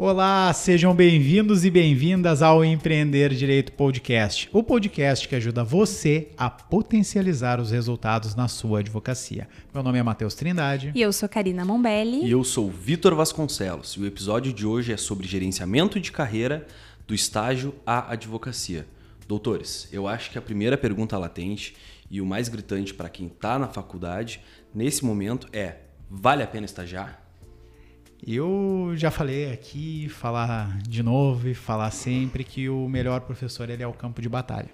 Olá, sejam bem-vindos e bem-vindas ao Empreender Direito Podcast, o podcast que ajuda você a potencializar os resultados na sua advocacia. Meu nome é Matheus Trindade. E eu sou Karina Mombelli. E eu sou Vitor Vasconcelos. E o episódio de hoje é sobre gerenciamento de carreira do estágio à advocacia. Doutores, eu acho que a primeira pergunta latente e o mais gritante para quem está na faculdade nesse momento é: vale a pena estagiar? Eu já falei aqui, falar de novo e falar sempre que o melhor professor ele é o campo de batalha.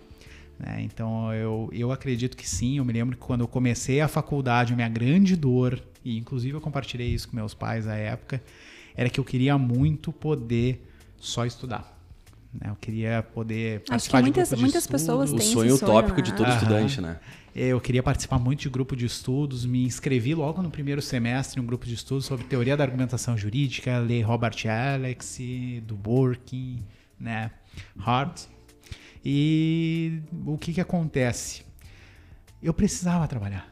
Né? Então eu, eu acredito que sim. Eu me lembro que quando eu comecei a faculdade, a minha grande dor, e inclusive eu compartilhei isso com meus pais à época, era que eu queria muito poder só estudar. Né? Eu queria poder Acho que muitas, muitas pessoas têm o sonho esse utópico né? de todo estudante, né? Eu queria participar muito de grupo de estudos, me inscrevi logo no primeiro semestre em um grupo de estudos sobre teoria da argumentação jurídica, lei Robert Alex, do Borkin, né, Hart. E o que que acontece? Eu precisava trabalhar.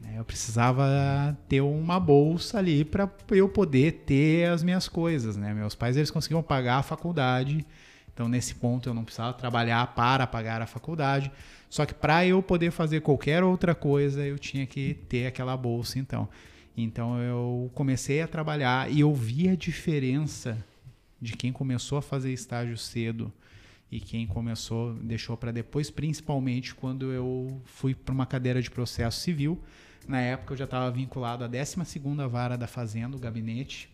Né? Eu precisava ter uma bolsa ali para eu poder ter as minhas coisas, né? Meus pais eles conseguiam pagar a faculdade, então nesse ponto eu não precisava trabalhar para pagar a faculdade. Só que para eu poder fazer qualquer outra coisa, eu tinha que ter aquela bolsa, então. Então eu comecei a trabalhar e eu vi a diferença de quem começou a fazer estágio cedo e quem começou, deixou para depois, principalmente quando eu fui para uma cadeira de processo civil. Na época eu já estava vinculado à 12ª Vara da Fazenda, o gabinete,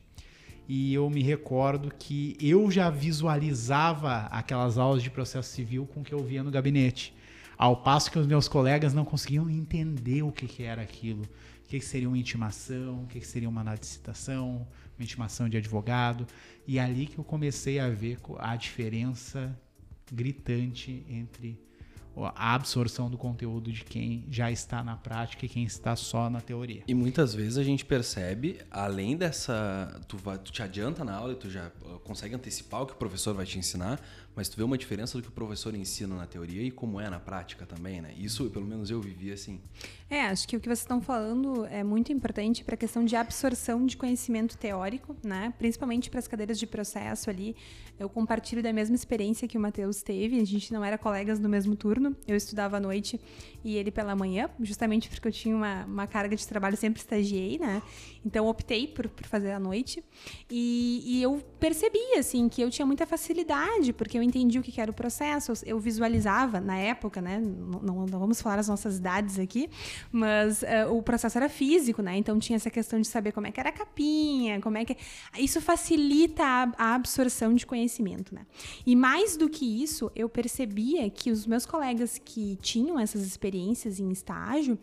e eu me recordo que eu já visualizava aquelas aulas de processo civil com o que eu via no gabinete. Ao passo que os meus colegas não conseguiam entender o que, que era aquilo. O que, que seria uma intimação, o que, que seria uma licitação, uma intimação de advogado. E é ali que eu comecei a ver a diferença gritante entre a absorção do conteúdo de quem já está na prática e quem está só na teoria. E muitas vezes a gente percebe, além dessa. Tu, vai, tu te adianta na aula e tu já consegue antecipar o que o professor vai te ensinar, mas tu vê uma diferença do que o professor ensina na teoria e como é na prática também, né? Isso, pelo menos eu vivi assim. É, acho que o que vocês estão falando é muito importante para a questão de absorção de conhecimento teórico, né? Principalmente para as cadeiras de processo ali. Eu compartilho da mesma experiência que o Matheus teve. A gente não era colegas no mesmo turno. Eu estudava à noite e ele pela manhã, justamente porque eu tinha uma, uma carga de trabalho, sempre estagiei, né? Então optei por, por fazer à noite. E, e eu percebi, assim, que eu tinha muita facilidade, porque eu entendi o que era o processo, eu visualizava na época, né? Não, não, vamos falar as nossas idades aqui, mas uh, o processo era físico, né? Então tinha essa questão de saber como é que era a capinha, como é que. Isso facilita a, a absorção de conhecimento, né? E mais do que isso, eu percebia que os meus colegas que tinham essas experiências em estágio,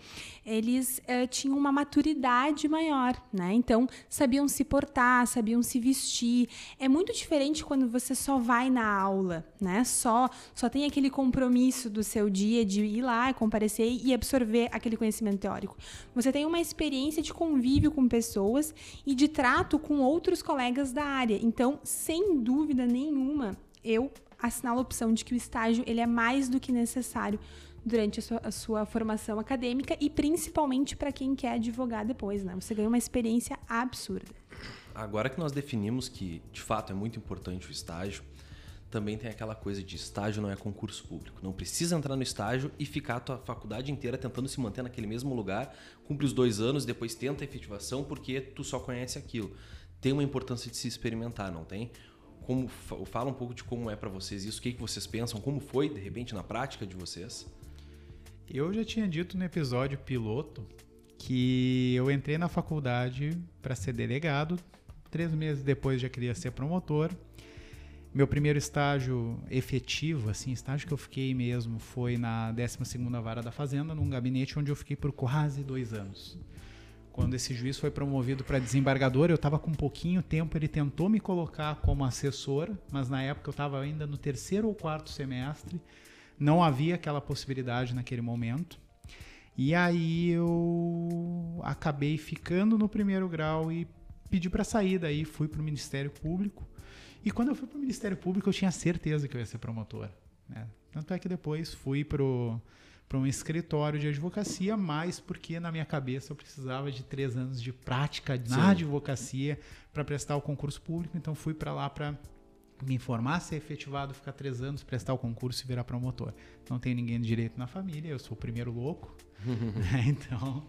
eles uh, tinham uma maturidade maior, né? Então sabiam se portar, sabiam se vestir. É muito diferente quando você só vai na aula, né? Só, só tem aquele compromisso do seu dia de ir lá, comparecer e absorver aquele conhecimento teórico. Você tem uma experiência de convívio com pessoas e de trato com outros colegas da área. Então, sem dúvida nenhuma, eu assinalo a opção de que o estágio ele é mais do que necessário durante a sua, a sua formação acadêmica e principalmente para quem quer advogar depois, né? Você ganha uma experiência absurda. Agora que nós definimos que de fato é muito importante o estágio, também tem aquela coisa de estágio não é concurso público. Não precisa entrar no estágio e ficar a tua faculdade inteira tentando se manter naquele mesmo lugar, cumpre os dois anos, depois tenta a efetivação porque tu só conhece aquilo. Tem uma importância de se experimentar, não tem? Como fala um pouco de como é para vocês isso, o que, que vocês pensam, como foi de repente na prática de vocês? Eu já tinha dito no episódio piloto que eu entrei na faculdade para ser delegado. Três meses depois já queria ser promotor. Meu primeiro estágio efetivo, assim, estágio que eu fiquei mesmo, foi na 12ª Vara da Fazenda, num gabinete onde eu fiquei por quase dois anos. Quando esse juiz foi promovido para desembargador, eu estava com pouquinho tempo, ele tentou me colocar como assessor, mas na época eu estava ainda no terceiro ou quarto semestre, não havia aquela possibilidade naquele momento. E aí eu acabei ficando no primeiro grau e pedi para sair daí, fui para o Ministério Público e quando eu fui para o Ministério Público, eu tinha certeza que eu ia ser promotor. Né? Tanto é que depois fui para para um escritório de advocacia, mas porque na minha cabeça eu precisava de três anos de prática na Sim. advocacia para prestar o concurso público. Então fui para lá para me informar, ser efetivado, ficar três anos, prestar o concurso e virar promotor. Não tem ninguém de direito na família, eu sou o primeiro louco. então,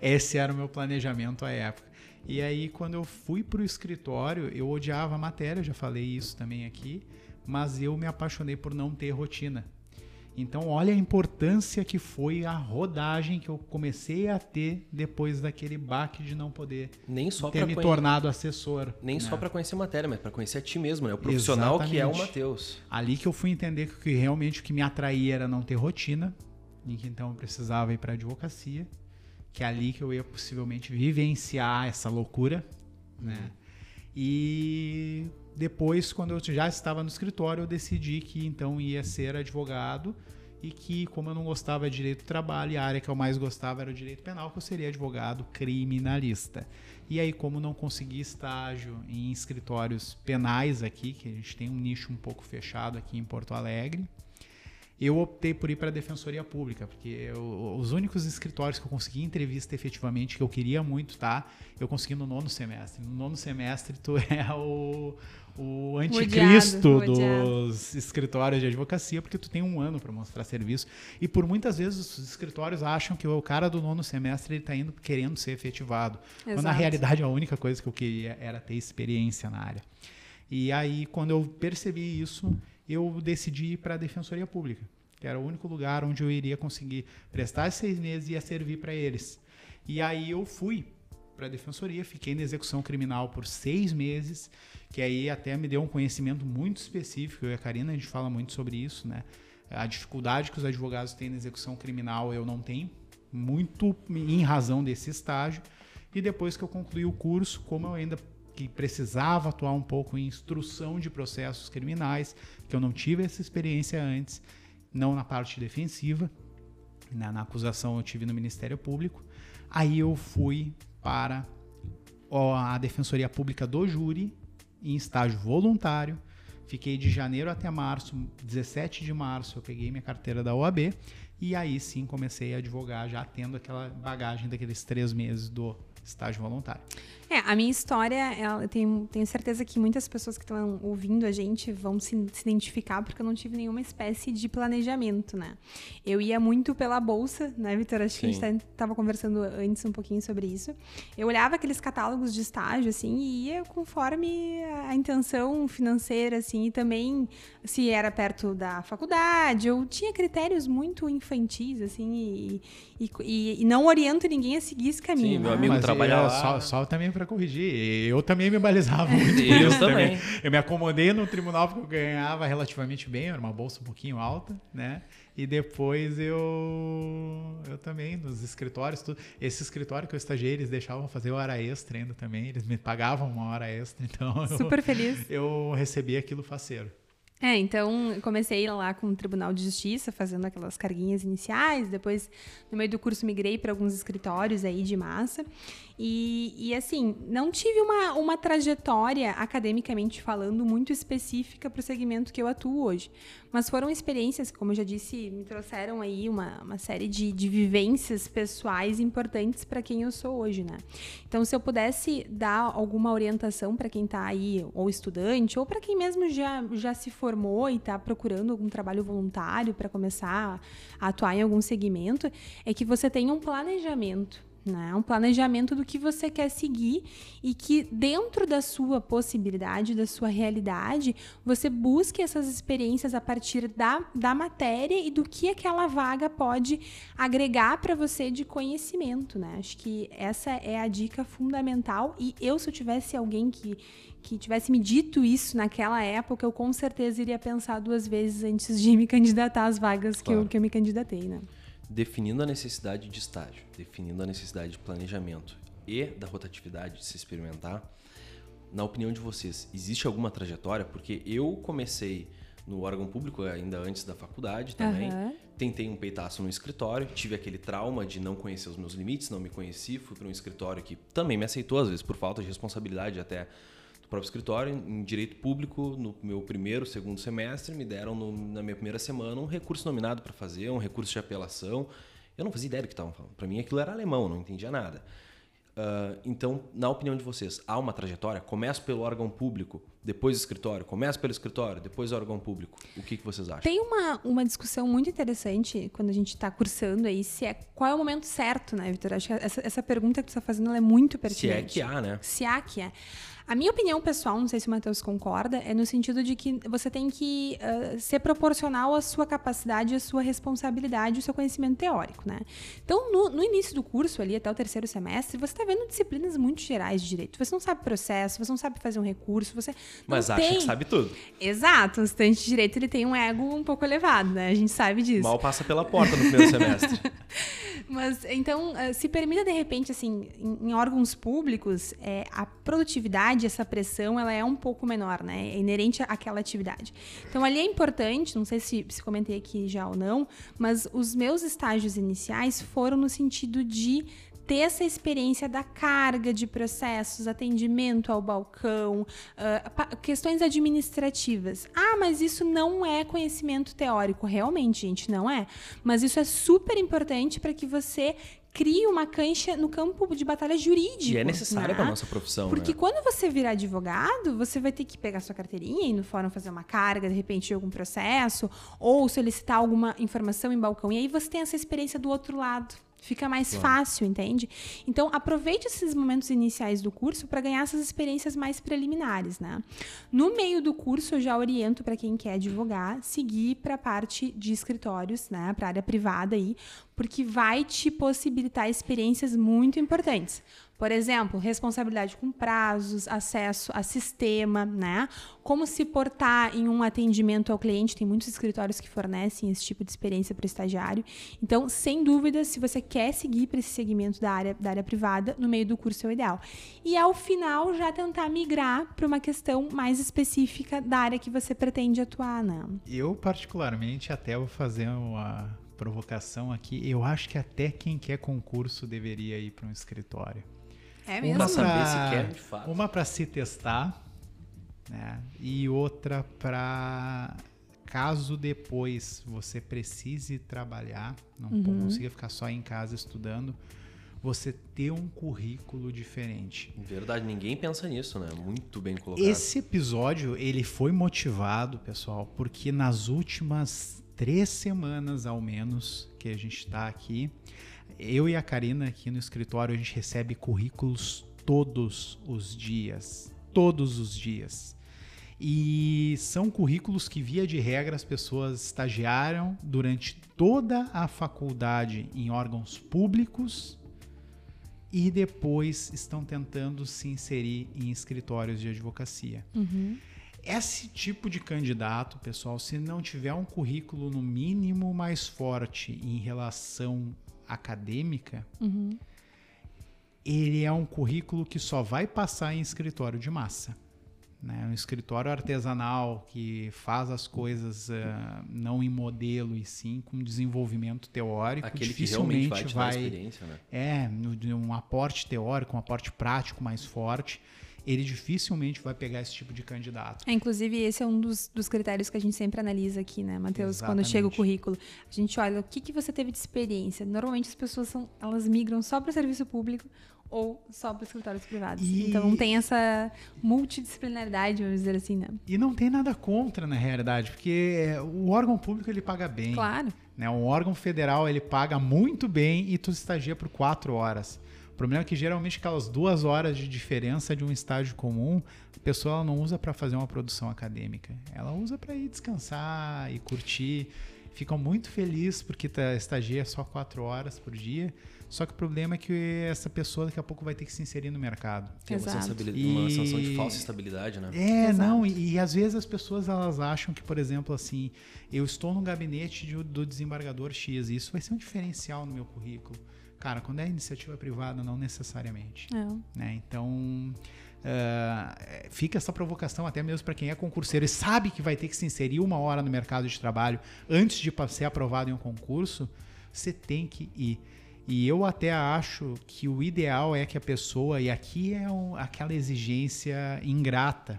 esse era o meu planejamento à época. E aí, quando eu fui para o escritório, eu odiava a matéria, já falei isso também aqui, mas eu me apaixonei por não ter rotina. Então, olha a importância que foi a rodagem que eu comecei a ter depois daquele baque de não poder nem só ter me tornado assessor. Nem né? só para conhecer a matéria, mas para conhecer a ti mesmo, né? O profissional Exatamente. que é o Matheus. Ali que eu fui entender que realmente o que me atraía era não ter rotina, e que então eu precisava ir para advocacia, que é ali que eu ia possivelmente vivenciar essa loucura, né? Uhum. E depois, quando eu já estava no escritório, eu decidi que então ia ser advogado e que, como eu não gostava de direito do trabalho, a área que eu mais gostava era o direito penal, que eu seria advogado criminalista. E aí, como não consegui estágio em escritórios penais aqui, que a gente tem um nicho um pouco fechado aqui em Porto Alegre, eu optei por ir para a Defensoria Pública, porque eu, os únicos escritórios que eu consegui entrevista efetivamente, que eu queria muito, tá? Eu consegui no nono semestre. No nono semestre, tu é o, o anticristo odiado, dos escritórios de advocacia, porque tu tem um ano para mostrar serviço. E por muitas vezes os escritórios acham que o cara do nono semestre ele está indo querendo ser efetivado. Exato. Quando na realidade a única coisa que eu queria era ter experiência na área. E aí, quando eu percebi isso, eu decidi ir para a Defensoria Pública, que era o único lugar onde eu iria conseguir prestar seis meses e ia servir para eles. E aí eu fui para a Defensoria, fiquei na execução criminal por seis meses, que aí até me deu um conhecimento muito específico. Eu e a Karina, a gente fala muito sobre isso, né? A dificuldade que os advogados têm na execução criminal eu não tenho, muito em razão desse estágio. E depois que eu concluí o curso, como eu ainda que precisava atuar um pouco em instrução de processos criminais, que eu não tive essa experiência antes, não na parte defensiva, na, né, na acusação eu tive no Ministério Público. Aí eu fui para a Defensoria Pública do Júri, em estágio voluntário. Fiquei de janeiro até março, 17 de março eu peguei minha carteira da OAB e aí sim comecei a advogar, já tendo aquela bagagem daqueles três meses do estágio voluntário. É, a minha história, eu tenho, tenho certeza que muitas pessoas que estão ouvindo a gente vão se, se, identificar porque eu não tive nenhuma espécie de planejamento, né? Eu ia muito pela bolsa, né, Vitor? Acho Sim. que a gente estava tá, conversando antes um pouquinho sobre isso. Eu olhava aqueles catálogos de estágio, assim, e ia conforme a intenção financeira, assim, e também se era perto da faculdade, eu tinha critérios muito infantis, assim, e, e, e não oriento ninguém a seguir esse caminho. Sim, né? meu amigo trabalhava Só, só também para corrigir. Eu também me balizava muito. eu também. também. Eu me acomodei no tribunal porque eu ganhava relativamente bem, era uma bolsa um pouquinho alta, né? E depois eu eu também nos escritórios, tudo, esse escritório que eu estagiei, eles deixavam fazer hora extra ainda também, eles me pagavam uma hora extra, então Super eu, feliz. Eu recebi aquilo faceiro. É, então comecei lá com o Tribunal de Justiça, fazendo aquelas carguinhas iniciais, depois no meio do curso migrei para alguns escritórios aí de massa. E, e assim, não tive uma, uma trajetória academicamente falando muito específica para o segmento que eu atuo hoje. Mas foram experiências, como eu já disse, me trouxeram aí uma, uma série de, de vivências pessoais importantes para quem eu sou hoje, né? Então, se eu pudesse dar alguma orientação para quem está aí, ou estudante, ou para quem mesmo já, já se formou e está procurando algum trabalho voluntário para começar a atuar em algum segmento, é que você tenha um planejamento né? Um planejamento do que você quer seguir e que dentro da sua possibilidade, da sua realidade, você busque essas experiências a partir da, da matéria e do que aquela vaga pode agregar para você de conhecimento, né? Acho que essa é a dica fundamental e eu se eu tivesse alguém que que tivesse me dito isso naquela época, eu com certeza iria pensar duas vezes antes de me candidatar às vagas claro. que, eu, que eu me candidatei, né? Definindo a necessidade de estágio, definindo a necessidade de planejamento e da rotatividade de se experimentar, na opinião de vocês, existe alguma trajetória? Porque eu comecei no órgão público ainda antes da faculdade também. Uhum. Tentei um peitaço no escritório, tive aquele trauma de não conhecer os meus limites, não me conheci, fui para um escritório que também me aceitou, às vezes por falta de responsabilidade até próprio escritório, em direito público, no meu primeiro, segundo semestre, me deram no, na minha primeira semana um recurso nominado para fazer, um recurso de apelação. Eu não fazia ideia do que estavam falando. Para mim aquilo era alemão, não entendia nada. Uh, então, na opinião de vocês, há uma trajetória? Começa pelo órgão público, depois escritório, começa pelo escritório, depois órgão público. O que, que vocês acham? Tem uma, uma discussão muito interessante quando a gente está cursando aí, se é qual é o momento certo, né, Vitor? Acho que essa, essa pergunta que você está fazendo é muito pertinente. Se é que há, né? Se há que é. A minha opinião pessoal, não sei se o Matheus concorda, é no sentido de que você tem que uh, ser proporcional à sua capacidade, à sua responsabilidade, ao seu conhecimento teórico, né? Então, no, no início do curso, ali até o terceiro semestre, você está vendo disciplinas muito gerais de direito. Você não sabe processo, você não sabe fazer um recurso, você Mas acha tem... que sabe tudo. Exato, o estudante de direito ele tem um ego um pouco elevado, né? A gente sabe disso. Mal passa pela porta no primeiro semestre. Mas, então, eh, se permita, de repente, assim, em, em órgãos públicos, é, a produtividade, essa pressão, ela é um pouco menor, né? É inerente àquela atividade. Então, ali é importante, não sei se, se comentei aqui já ou não, mas os meus estágios iniciais foram no sentido de ter essa experiência da carga de processos, atendimento ao balcão, uh, questões administrativas. Ah, mas isso não é conhecimento teórico. Realmente, gente, não é. Mas isso é super importante para que você crie uma cancha no campo de batalha jurídico. E é necessário né? para nossa profissão. Porque né? quando você virar advogado, você vai ter que pegar sua carteirinha e ir no fórum fazer uma carga, de repente, de algum processo, ou solicitar alguma informação em balcão. E aí você tem essa experiência do outro lado. Fica mais claro. fácil, entende? Então, aproveite esses momentos iniciais do curso para ganhar essas experiências mais preliminares, né? No meio do curso, eu já oriento para quem quer advogar, seguir para a parte de escritórios, né? Para a área privada aí, porque vai te possibilitar experiências muito importantes. Por exemplo, responsabilidade com prazos, acesso a sistema, né? Como se portar em um atendimento ao cliente. Tem muitos escritórios que fornecem esse tipo de experiência para o estagiário. Então, sem dúvida, se você quer seguir para esse segmento da área, da área privada, no meio do curso é o ideal. E ao final, já tentar migrar para uma questão mais específica da área que você pretende atuar, né? Eu, particularmente, até vou fazer uma provocação aqui. Eu acho que até quem quer concurso deveria ir para um escritório. É mesmo? Pra saber se quer de fato. Uma para se testar, né? E outra para caso depois você precise trabalhar, não uhum. consiga ficar só em casa estudando, você ter um currículo diferente. Verdade, ninguém pensa nisso, né? Muito bem colocado. Esse episódio ele foi motivado, pessoal, porque nas últimas três semanas ao menos que a gente está aqui, eu e a Karina aqui no escritório, a gente recebe currículos todos os dias. Todos os dias. E são currículos que, via de regra, as pessoas estagiaram durante toda a faculdade em órgãos públicos e depois estão tentando se inserir em escritórios de advocacia. Uhum. Esse tipo de candidato, pessoal, se não tiver um currículo no mínimo mais forte em relação acadêmica, uhum. ele é um currículo que só vai passar em escritório de massa. Né? Um escritório artesanal que faz as coisas uh, não em modelo e sim com desenvolvimento teórico. Aquele dificilmente que realmente vai, vai experiência, né? É, um aporte teórico, um aporte prático mais forte ele dificilmente vai pegar esse tipo de candidato. É, inclusive, esse é um dos, dos critérios que a gente sempre analisa aqui, né, Matheus? Quando chega o currículo. A gente olha o que, que você teve de experiência. Normalmente as pessoas são, elas migram só para o serviço público ou só para escritórios privados. E... Então tem essa multidisciplinaridade, vamos dizer assim, né? E não tem nada contra, na realidade, porque o órgão público ele paga bem. Claro. Né? O órgão federal ele paga muito bem e tu estagia por quatro horas. O problema é que geralmente aquelas duas horas de diferença de um estágio comum, a pessoa não usa para fazer uma produção acadêmica. Ela usa para ir descansar e curtir. Ficam muito felizes porque tá, estagia só quatro horas por dia. Só que o problema é que essa pessoa daqui a pouco vai ter que se inserir no mercado. Tem uma, uma sensação de falsa estabilidade, né? É, Exato. não, e, e, às vezes as pessoas elas acham que, por exemplo, assim, eu estou no gabinete de, do desembargador X, e isso vai ser um diferencial no meu currículo. Cara, quando é iniciativa privada, não necessariamente. É. Né? Então, uh, fica essa provocação até mesmo para quem é concurseiro e sabe que vai ter que se inserir uma hora no mercado de trabalho antes de ser aprovado em um concurso, você tem que ir. E eu até acho que o ideal é que a pessoa, e aqui é um, aquela exigência ingrata,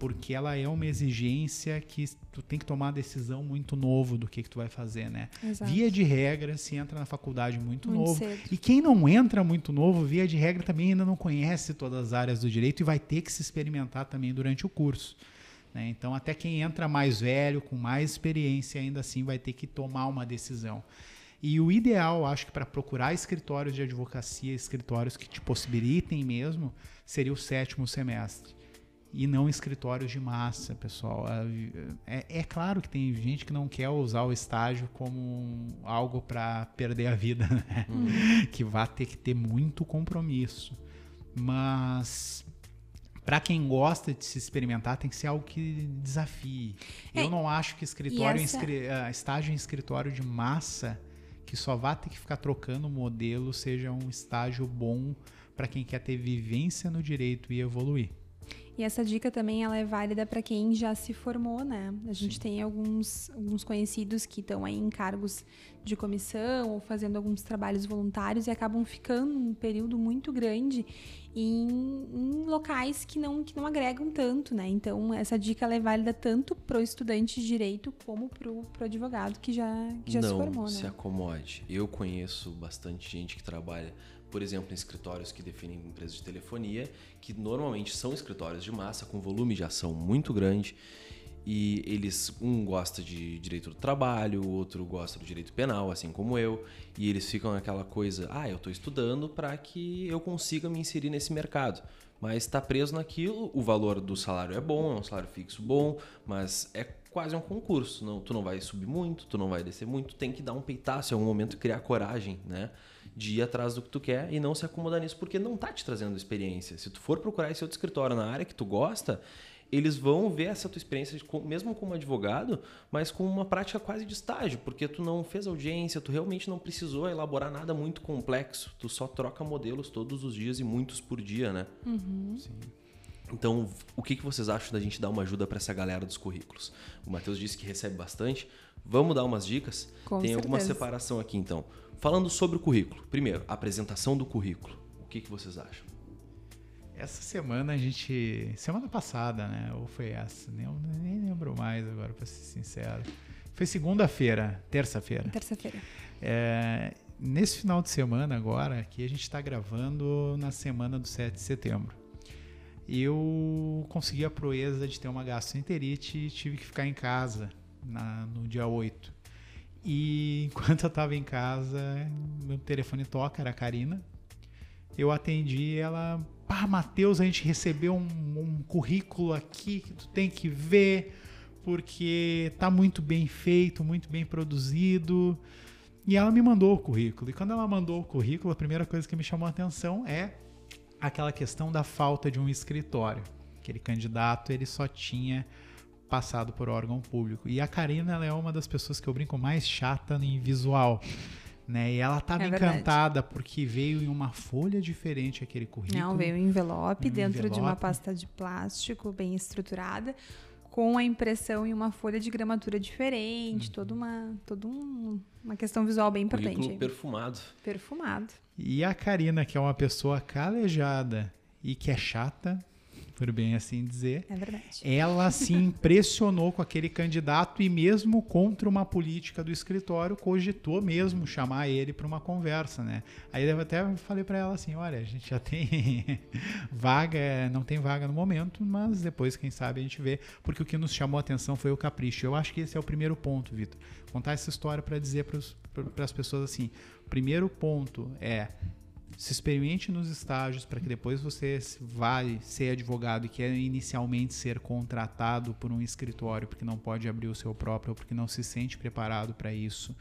porque ela é uma exigência que tu tem que tomar uma decisão muito novo do que, que tu vai fazer, né? Exato. Via de regra, se entra na faculdade muito, Muito novo. cedo. E quem não entra muito novo, via de regra, também ainda não conhece todas as áreas do direito e vai ter que se experimentar também durante o curso. né? Então, até quem entra mais velho, com mais experiência, ainda assim vai ter que tomar uma decisão. E o ideal, acho que para procurar escritórios de advocacia, escritórios que te possibilitem mesmo, seria o sétimo semestre. E não escritórios de massa, pessoal. É, é claro que tem gente que não quer usar o estágio como algo para perder a vida, né? que vai ter que ter muito compromisso. Mas para quem gosta de se experimentar, tem que ser algo que desafie. É, Eu não acho que escritório, essa- ah, estágio em escritório de massa, que só vá ter que ficar trocando modelo, seja um estágio bom para quem quer ter vivência no direito e evoluir. E essa dica também ela é válida para quem já se formou, né? A gente tem alguns, alguns conhecidos que estão aí em cargos de comissão ou fazendo alguns trabalhos voluntários e acabam ficando um período muito grande em, em locais que não, que não agregam tanto, né? Então, essa dica ela é válida tanto para o estudante de direito como para o advogado que já, que já não se formou, se né? acomode. Eu conheço bastante gente que trabalha, por exemplo, em escritórios que definem empresas de telefonia, que normalmente são escritórios de massa, com volume de ação muito grande. E eles, um gosta de direito do trabalho, o outro gosta do direito penal, assim como eu. E eles ficam naquela coisa, ah, eu estou estudando para que eu consiga me inserir nesse mercado. Mas está preso naquilo, o valor do salário é bom, é um salário fixo bom, mas é quase um concurso. Não, tu não vai subir muito, tu não vai descer muito, tem que dar um peitaço em algum momento, criar coragem, né? De ir atrás do que tu quer e não se acomodar nisso, porque não tá te trazendo experiência. Se tu for procurar esse outro escritório na área que tu gosta, eles vão ver essa tua experiência, mesmo como advogado, mas com uma prática quase de estágio, porque tu não fez audiência, tu realmente não precisou elaborar nada muito complexo, tu só troca modelos todos os dias e muitos por dia, né? Então, o que, que vocês acham da gente dar uma ajuda para essa galera dos currículos? O Matheus disse que recebe bastante. Vamos dar umas dicas? Com Tem alguma certeza. separação aqui, então. Falando sobre o currículo. Primeiro, a apresentação do currículo. O que, que vocês acham? Essa semana a gente. Semana passada, né? Ou foi essa? Nem, eu nem lembro mais agora, pra ser sincero. Foi segunda-feira, terça-feira. Terça-feira. É, nesse final de semana agora, que a gente está gravando na semana do 7 de setembro, eu consegui a proeza de ter uma gastroenterite e tive que ficar em casa na- no dia 8. E enquanto eu estava em casa, meu telefone toca, era a Karina. Eu atendi ela, pá, Matheus, a gente recebeu um, um currículo aqui que tu tem que ver, porque tá muito bem feito, muito bem produzido. E ela me mandou o currículo. E quando ela mandou o currículo, a primeira coisa que me chamou a atenção é aquela questão da falta de um escritório. Aquele candidato, ele só tinha passado por órgão público. E a Karina, ela é uma das pessoas que eu brinco mais chata em visual. Né? E ela estava É verdade. encantada porque veio em uma folha diferente aquele currículo. Não, veio um envelope Um dentro de uma envelope. pasta de plástico bem estruturada, com a impressão em uma folha de gramatura diferente, Uhum. toda uma, toda um- uma questão visual bem importante. Currículo aí. perfumado. Perfumado. E a Karina, que é uma pessoa calejada e que é chata, por bem assim dizer, É verdade. ela se impressionou com aquele candidato e mesmo contra uma política do escritório cogitou mesmo chamar ele para uma conversa, né? Aí eu até falei para ela assim, olha, a gente já tem vaga, não tem vaga no momento, mas depois quem sabe a gente vê, porque o que nos chamou a atenção foi o capricho. Eu acho que esse é o primeiro ponto, Vitor. Contar essa história para dizer para as pessoas assim, primeiro ponto é se experimente nos estágios para que depois você vai ser advogado e quer inicialmente ser contratado por um escritório porque não pode abrir o seu próprio ou porque não se sente preparado para isso.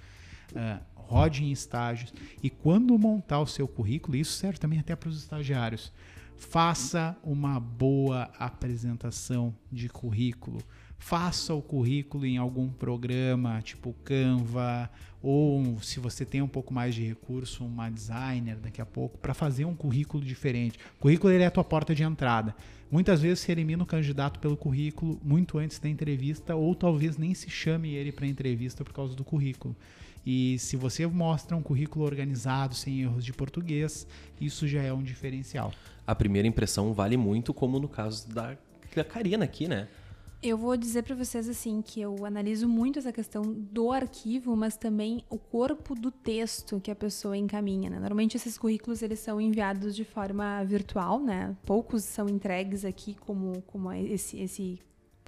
Ah, rode em estágios e quando montar o seu currículo, isso serve também até para os estagiários. Faça uma boa apresentação de currículo. Faça o currículo em algum programa, tipo Canva, ou se você tem um pouco mais de recurso, uma designer daqui a pouco, para fazer um currículo diferente. O currículo ele é a tua porta de entrada. Muitas vezes se elimina o candidato pelo currículo muito antes da entrevista, ou talvez nem se chame ele para entrevista por causa do currículo. E se você mostra um currículo organizado, sem erros de português, isso já é um diferencial. A primeira impressão vale muito, como no caso da, da Karina aqui, né? Eu vou dizer para vocês assim que eu analiso muito essa questão do arquivo, mas também o corpo do texto que a pessoa encaminha. Né? Normalmente esses currículos eles são enviados de forma virtual, né? Poucos são entregues aqui como como esse esse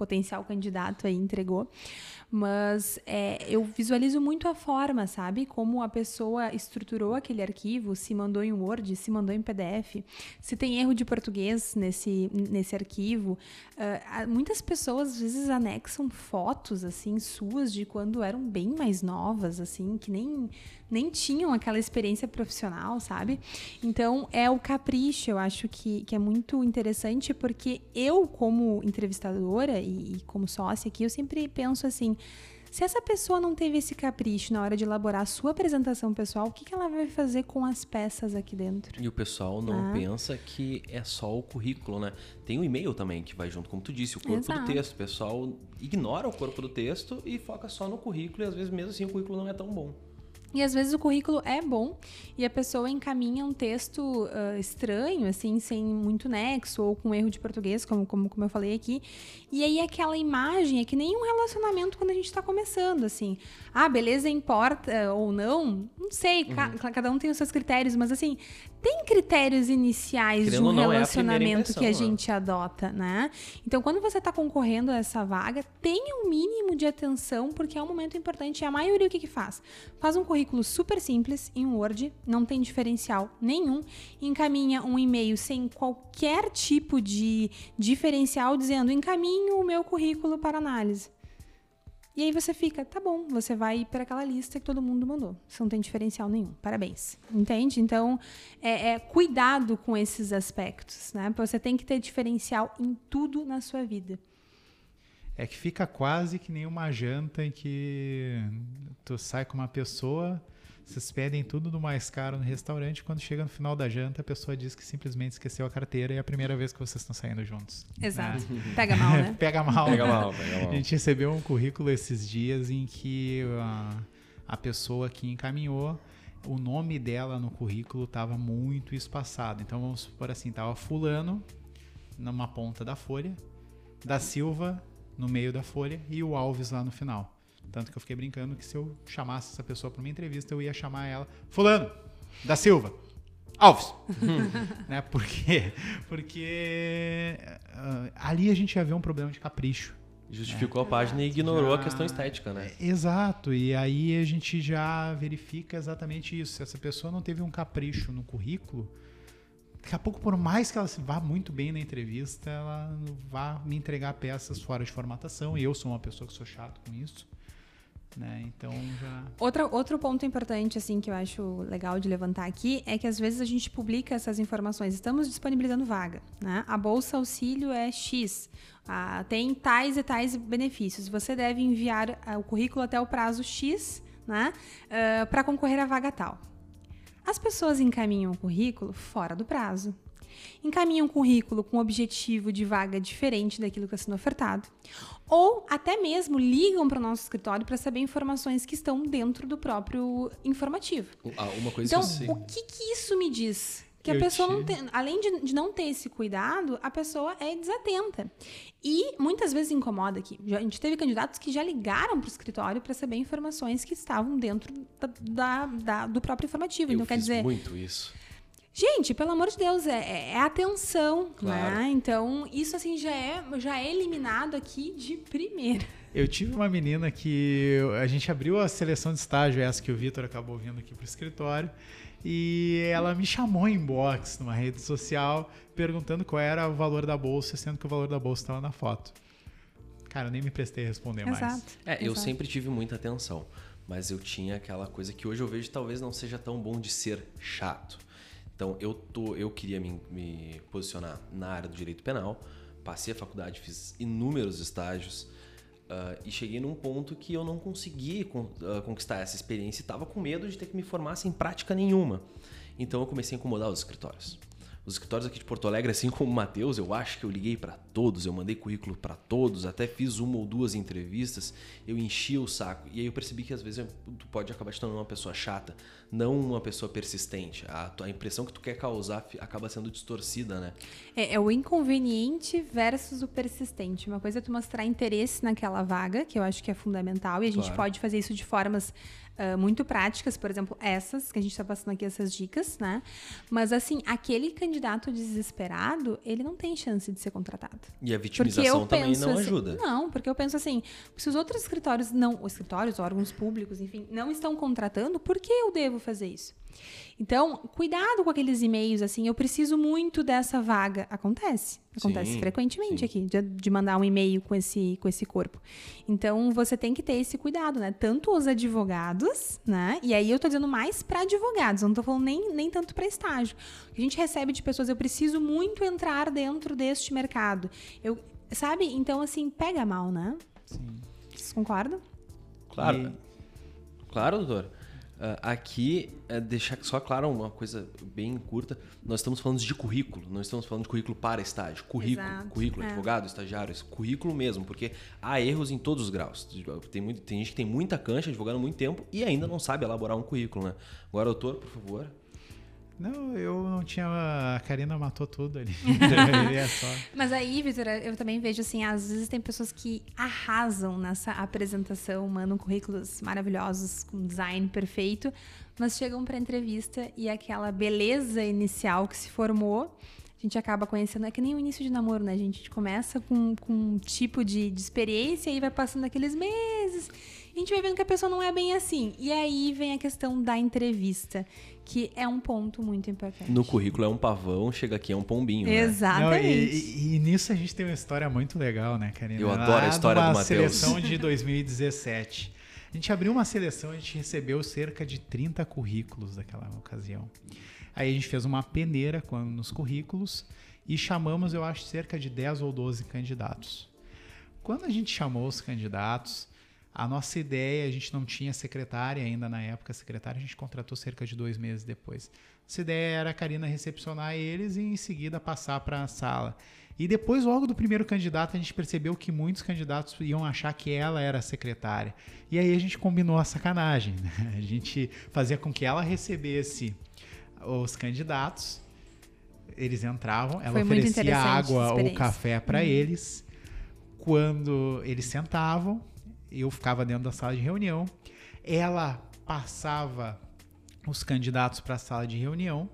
potencial candidato aí entregou. Mas é, eu visualizo muito a forma, sabe? Como a pessoa estruturou aquele arquivo, se mandou em Word, se mandou em PDF, se tem erro de português nesse, nesse arquivo. Uh, muitas pessoas às vezes anexam fotos assim suas de quando eram bem mais novas, assim, que nem nem tinham aquela experiência profissional, sabe? Então é o capricho, eu acho que, que é muito interessante, porque eu, como entrevistadora e, e como sócia aqui, eu sempre penso assim. Se essa pessoa não teve esse capricho na hora de elaborar a sua apresentação pessoal, o que, que ela vai fazer com as peças aqui dentro? E o pessoal não ah. pensa que é só o currículo, né? Tem o e-mail também que vai junto, como tu disse, o corpo Exato. do texto. O pessoal ignora o corpo do texto e foca só no currículo, e às vezes mesmo assim o currículo não é tão bom. E às vezes o currículo é bom e a pessoa encaminha um texto uh, estranho, assim, sem muito nexo ou com erro de português, como, como, como eu falei aqui. E aí aquela imagem é que nem um relacionamento quando a gente está começando, assim. Ah, beleza importa ou não? Não sei, uhum. ca cada um tem os seus critérios, mas assim, tem critérios iniciais Querendo de um é relacionamento é que a né? gente adota, né? Então, quando você está concorrendo a essa vaga, tenha um mínimo de atenção, porque é um momento importante. E a maioria o que, que faz? Faz um currículo currículo super simples em Word, não tem diferencial nenhum, encaminha um e-mail sem qualquer tipo de diferencial dizendo encaminho o meu currículo para análise. E aí você fica, tá bom, você vai para aquela lista que todo mundo mandou. Você não tem diferencial nenhum. Parabéns. Entende? Então, é, é, cuidado com esses aspectos, né? Você tem que ter diferencial em tudo na sua vida é que fica quase que nem uma janta em que tu sai com uma pessoa, vocês pedem tudo do mais caro no restaurante, quando chega no final da janta, a pessoa diz que simplesmente esqueceu a carteira e é a primeira vez que vocês estão saindo juntos. Exato. Né? Pega mal, né? pega mal. Pega mal, pega mal. A gente recebeu um currículo esses dias em que a, a pessoa que encaminhou o nome dela no currículo estava muito espaçado. Então vamos supor assim, estava fulano numa ponta da folha, da Silva no meio da folha e o Alves lá no final. Tanto que eu fiquei brincando que se eu chamasse essa pessoa para uma entrevista, eu ia chamar ela Fulano da Silva. Alves. né? Por quê? Porque uh, ali a gente já vê um problema de capricho. Justificou a página e ignorou já... a questão estética, né? Exato. E aí a gente já verifica exatamente isso. Se essa pessoa não teve um capricho no currículo, daqui a pouco, por mais que ela vá muito bem na entrevista, ela vá me entregar peças fora de formatação. E eu sou uma pessoa que sou chato com isso. Né? Então já. Outra, outro ponto importante assim que eu acho legal de levantar aqui é que às vezes a gente publica essas informações. Estamos disponibilizando vaga, né? A bolsa auxílio é X, ah, tem tais e tais benefícios. Você deve enviar ah, o currículo até o prazo X, né? Uh, para concorrer à vaga tal. As pessoas encaminham o currículo fora do prazo. Encaminham o currículo com objetivo de vaga diferente daquilo que está sendo ofertado. Ou até mesmo ligam para o nosso escritório para saber informações que estão dentro do próprio informativo. Ah, uma coisa então, que eu sei. o que, que isso me diz? Que a pessoa te... não tem, além de, de, não ter esse cuidado, a pessoa é desatenta. E muitas vezes incomoda aqui. a gente teve candidatos que já ligaram para o escritório para saber informações que estavam dentro da, da, da, do próprio informativo. Eu então, quer dizer. muito isso. Gente, pelo amor de Deus, é, é, é atenção, claro. né? Então, isso assim já é, já é eliminado aqui de primeira. Eu tive uma menina que a gente abriu a seleção de estágio, essa que o Vitor acabou vindo aqui para o escritório. E ela me chamou em box numa rede social perguntando qual era o valor da bolsa, sendo que o valor da bolsa estava na foto. Cara, eu nem me prestei a responder Exato. mais. É, Exato. eu sempre tive muita atenção, mas eu tinha aquela coisa que hoje eu vejo talvez não seja tão bom de ser chato. Então eu tô, eu queria me, me posicionar na área do direito penal, passei a faculdade, fiz inúmeros estágios, Uh, e cheguei num ponto que eu não consegui con uh, conquistar essa experiência e estava com medo de ter que me formar sem prática nenhuma. Então eu comecei a incomodar os escritórios. Os escritórios aqui de Porto Alegre, assim como o Matheus, eu acho que eu liguei para todos, eu mandei currículo para todos, até fiz uma ou duas entrevistas, eu enchia o saco. E aí eu percebi que às vezes tu pode acabar te tornando uma pessoa chata, não uma pessoa persistente. A, a impressão que tu quer causar acaba sendo distorcida, né? É, é o inconveniente versus o persistente. Uma coisa é tu mostrar interesse naquela vaga, que eu acho que é fundamental, e a gente claro. pode fazer isso de formas uh, muito práticas, por exemplo, essas que a gente está passando aqui, essas dicas, né? Mas assim, aquele candidato desesperado, ele não tem chance de ser contratado. E a vitimização também não assim, ajuda. Não, porque eu penso assim, se os outros escritórios não, os escritórios, órgãos públicos, enfim, não estão contratando, por que eu devo fazer isso? Então, cuidado com aqueles e-mails assim, eu preciso muito dessa vaga. Acontece. Acontece sim, frequentemente sim. aqui, de, de, mandar um e-mail com esse, com esse corpo. Então, você tem que ter esse cuidado, né? Tanto os advogados, né? E aí eu tô dizendo mais para advogados, não tô falando nem, nem tanto para estágio. A gente recebe de pessoas, eu preciso muito entrar dentro deste mercado. Eu, sabe? Então, assim, pega mal, né? Sim. Vocês concordam? Claro. E... Claro, doutor. Uh, aqui, é deixar só claro uma coisa bem curta: nós estamos falando de currículo, não estamos falando de currículo para estágio. Currículo, Exato, currículo, é. advogado, estagiário, currículo mesmo, porque há erros em todos os graus. Tem, muito, tem gente que tem muita cancha, advogando há muito tempo e ainda não sabe elaborar um currículo, né? Agora, doutor, por favor. Não, eu não tinha. A Karina matou tudo ali. é Mas aí, Vitor, eu também vejo assim: às vezes tem pessoas que arrasam nessa apresentação, mandam currículos maravilhosos, com design perfeito, mas chegam para entrevista e aquela beleza inicial que se formou a gente acaba conhecendo, é que nem o início de namoro, né? A gente começa com, com um tipo de, de experiência e vai passando aqueles meses. E a gente vai vendo que a pessoa não é bem assim. E aí vem a questão da entrevista, que é um ponto muito importante. No currículo é um pavão, chega aqui é um pombinho. Né? Exatamente. Não, e, e, e, nisso a gente tem uma história muito legal, né, Karina? Eu adoro a história do Matheus. seleção de 2017. A gente abriu uma seleção, a gente recebeu cerca de 30 currículos daquela ocasião. Aí a gente fez uma peneira nos currículos e chamamos, eu acho, cerca de 10 ou 12 candidatos. Quando a gente chamou os candidatos, a nossa ideia, a gente não tinha secretária ainda na época, a secretária a gente contratou cerca de dois meses depois. Nossa ideia era a Karina recepcionar eles e em seguida passar para a sala. E depois, logo do primeiro candidato, a gente percebeu que muitos candidatos iam achar que ela era a secretária. E aí a gente combinou a sacanagem. Né? A gente fazia com que ela recebesse os candidatos, eles entravam, ela Foi oferecia água ou café para uhum. eles. Quando eles sentavam, eu ficava dentro da sala de reunião. Ela passava os candidatos para a sala de reunião,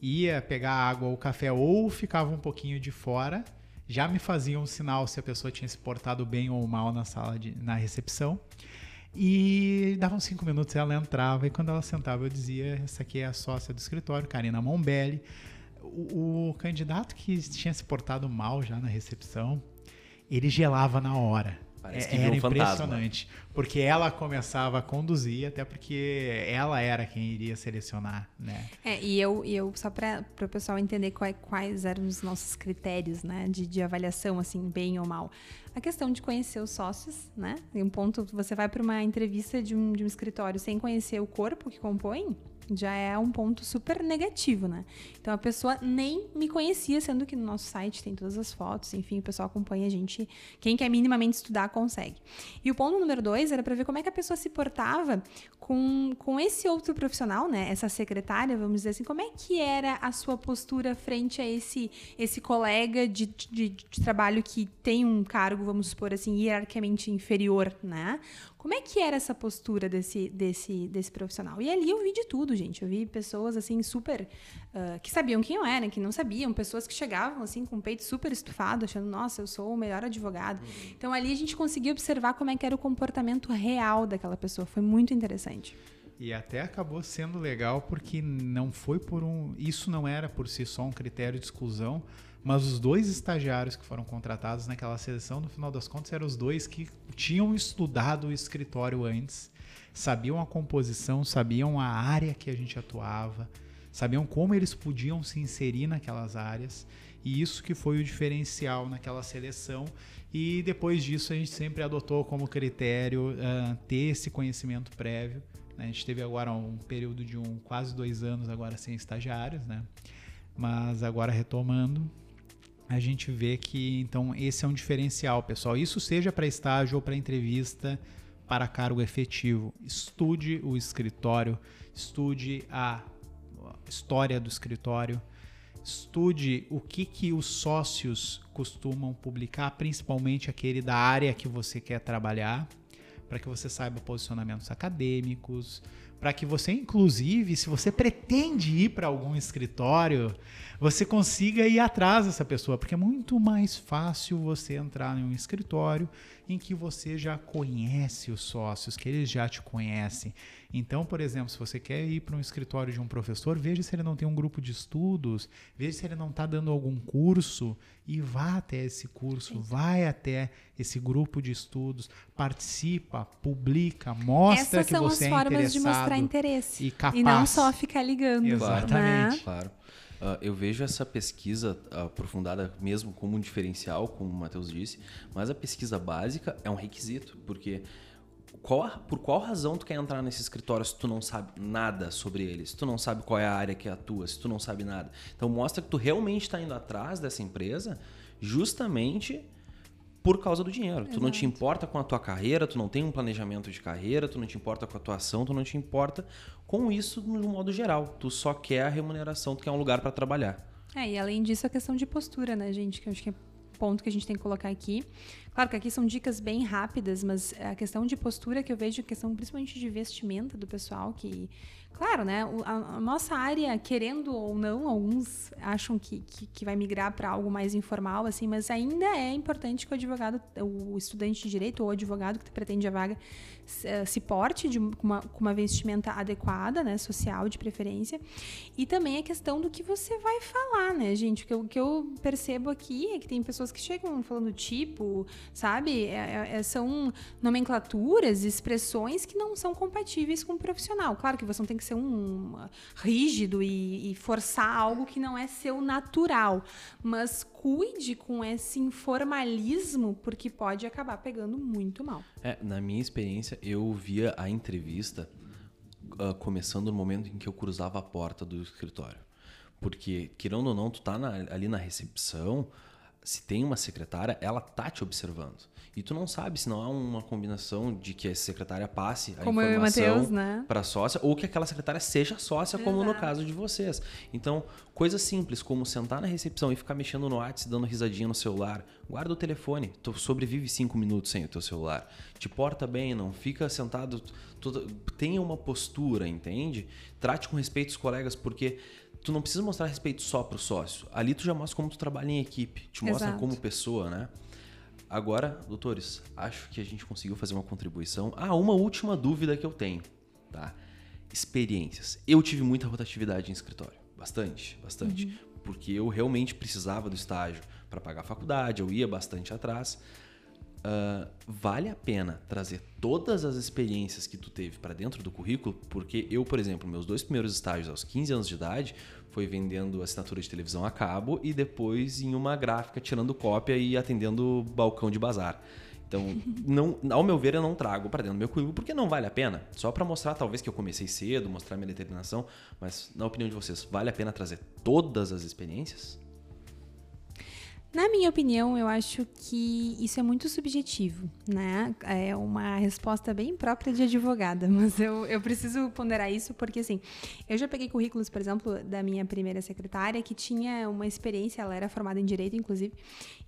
ia pegar água ou café ou ficava um pouquinho de fora. Já me fazia um sinal se a pessoa tinha se portado bem ou mal na sala de, na recepção. E davam cinco minutos, ela entrava e quando ela sentava eu dizia: essa aqui é a sócia do escritório, Karina Mombelli. O, o candidato que tinha se portado mal já na recepção, ele gelava na hora. Parece que é, era um impressionante, fantasma. porque ela começava a conduzir, até porque ela era quem iria selecionar, né? É, e eu, e eu só para o pessoal entender quais, quais, eram os nossos critérios, né, de, de avaliação, assim, bem ou mal a questão de conhecer os sócios, né? Em um ponto, você vai para uma entrevista de um, de um escritório sem conhecer o corpo que compõe, já é um ponto super negativo, né? Então a pessoa nem me conhecia, sendo que no nosso site tem todas as fotos, enfim, o pessoal acompanha a gente. Quem quer minimamente estudar consegue. E o ponto número dois era para ver como é que a pessoa se portava com, com esse outro profissional, né? Essa secretária, vamos dizer assim, como é que era a sua postura frente a esse, esse colega de, de, de trabalho que tem um cargo, vamos supor assim, hierarquicamente inferior, né? Como é que era essa postura desse, desse, desse profissional? E ali eu vi de tudo, gente. Eu vi pessoas, assim, super... Uh, que sabiam quem eu era, que não sabiam. Pessoas que chegavam, assim, com o peito super estufado, achando, nossa, eu sou o melhor advogado. Uhum. Então, ali a gente conseguia observar como é que era o comportamento real daquela pessoa. Foi muito interessante. E até acabou sendo legal porque não foi por um. Isso não era por si só um critério de exclusão, mas os dois estagiários que foram contratados naquela seleção, no final das contas, eram os dois que tinham estudado o escritório antes, sabiam a composição, sabiam a área que a gente atuava, sabiam como eles podiam se inserir naquelas áreas. E isso que foi o diferencial naquela seleção. E depois disso a gente sempre adotou como critério uh, ter esse conhecimento prévio. Né? A gente teve agora um período de um quase dois anos agora sem estagiários, né? Mas agora retomando, a gente vê que então esse é um diferencial, pessoal. Isso seja para estágio ou para entrevista para cargo efetivo. Estude o escritório, estude a história do escritório, estude o que, que os sócios costumam publicar, principalmente aquele da área que você quer trabalhar, para que você saiba posicionamentos acadêmicos, para que você, inclusive, se você pretende ir para algum escritório, você consiga ir atrás dessa pessoa, porque é muito mais fácil você entrar em um escritório em que você já conhece os sócios, que eles já te conhecem. Então, por exemplo, se você quer ir para um escritório de um professor, veja se ele não tem um grupo de estudos, veja se ele não está dando algum curso e vá até esse curso, Sim. vai até esse grupo de estudos, participa, publica, mostra Essas que você é interessado. Essas são as formas de mostrar interesse. E, capaz. e não só ficar ligando. Exatamente. Né? Claro. Uh, eu vejo essa pesquisa aprofundada mesmo como um diferencial, como o Matheus disse, mas a pesquisa básica é um requisito, porque qual, por qual razão tu quer entrar nesse escritório se tu não sabe nada sobre ele, se tu não sabe qual é a área que atua, se tu não sabe nada? Então mostra que tu realmente está indo atrás dessa empresa justamente por causa do dinheiro. Exato. Tu não te importa com a tua carreira, tu não tem um planejamento de carreira, tu não te importa com a tua ação, tu não te importa com isso no modo geral. Tu só quer a remuneração, tu quer um lugar para trabalhar. É, e além disso, a questão de postura, né, gente? Que eu acho que é ponto que a gente tem que colocar aqui. Claro que aqui são dicas bem rápidas, mas a questão de postura que eu vejo, a questão principalmente de vestimenta do pessoal, que Claro, né? A, nossa área, querendo ou não, alguns acham que, que, que vai migrar para algo mais informal, assim, mas ainda é importante que o advogado, o estudante de direito ou o advogado que pretende a vaga eh, se porte de, com, uma, com uma vestimenta adequada, né? Social, de preferência. E também a questão do que você vai falar, né, gente? O que eu, que eu percebo aqui é que tem pessoas que chegam falando tipo, sabe? É, é, é são nomenclaturas, expressões que não são compatíveis com o profissional. Claro que você não tem que ser um rígido e, e forçar algo que não é seu natural. Mas cuide com esse informalismo, porque pode acabar pegando muito mal. É, na minha experiência, eu via a entrevista uh, começando no momento em que eu cruzava a porta do escritório. Porque, querendo ou não, tu tá na, ali na recepção, se tem uma secretária, ela tá te observando. E tu não sabe se não há uma combinação de que a secretária passe a como informação né? para a sócia ou que aquela secretária seja sócia, como Exato. no caso de vocês. Então, coisas simples como sentar na recepção e ficar mexendo no WhatsApp, dando risadinha no celular. Guarda o telefone. Tu sobrevive cinco minutos sem o teu celular. Te porta bem, não fica sentado. Tu, tenha uma postura, entende? Trate com respeito os colegas, porque tu não precisa mostrar respeito só pro sócio. Ali tu já mostra como tu trabalha em equipe, te mostra Exato. como pessoa, né? Agora, doutores, acho que a gente conseguiu fazer uma contribuição. Ah, uma última dúvida que eu tenho, tá? Experiências. Eu tive muita rotatividade em escritório, bastante, bastante, uhum. porque eu realmente precisava do estágio para pagar a faculdade, eu ia bastante atrás. Uh, vale a pena trazer todas as experiências que tu teve para dentro do currículo, porque eu, por exemplo, meus dois primeiros estágios aos 15 anos de idade foi vendendo assinatura de televisão a cabo e depois em uma gráfica tirando cópia e atendendo balcão de bazar. Então, não, ao meu ver, eu não trago para dentro do meu currículo porque não vale a pena. Só para mostrar, talvez, que eu comecei cedo, mostrar minha determinação. Mas, na opinião de vocês, vale a pena trazer todas as experiências? Na minha opinião, eu acho que isso é muito subjetivo, né? É uma resposta bem própria de advogada, mas eu, eu preciso ponderar isso porque, assim, eu já peguei currículos, por exemplo, da minha primeira secretária que tinha uma experiência, ela era formada em Direito, inclusive,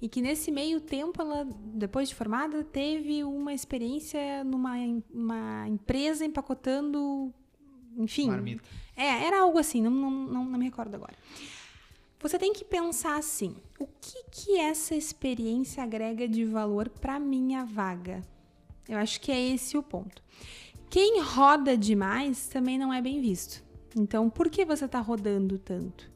e que nesse meio tempo, ela, depois de formada, teve uma experiência numa uma empresa empacotando, enfim... Marmita. É, era algo assim, não, não, não, não me recordo agora. Você tem que pensar assim: o que, que essa experiência agrega de valor para minha vaga? Eu acho que é esse o ponto. Quem roda demais também não é bem visto. Então, por que você está rodando tanto?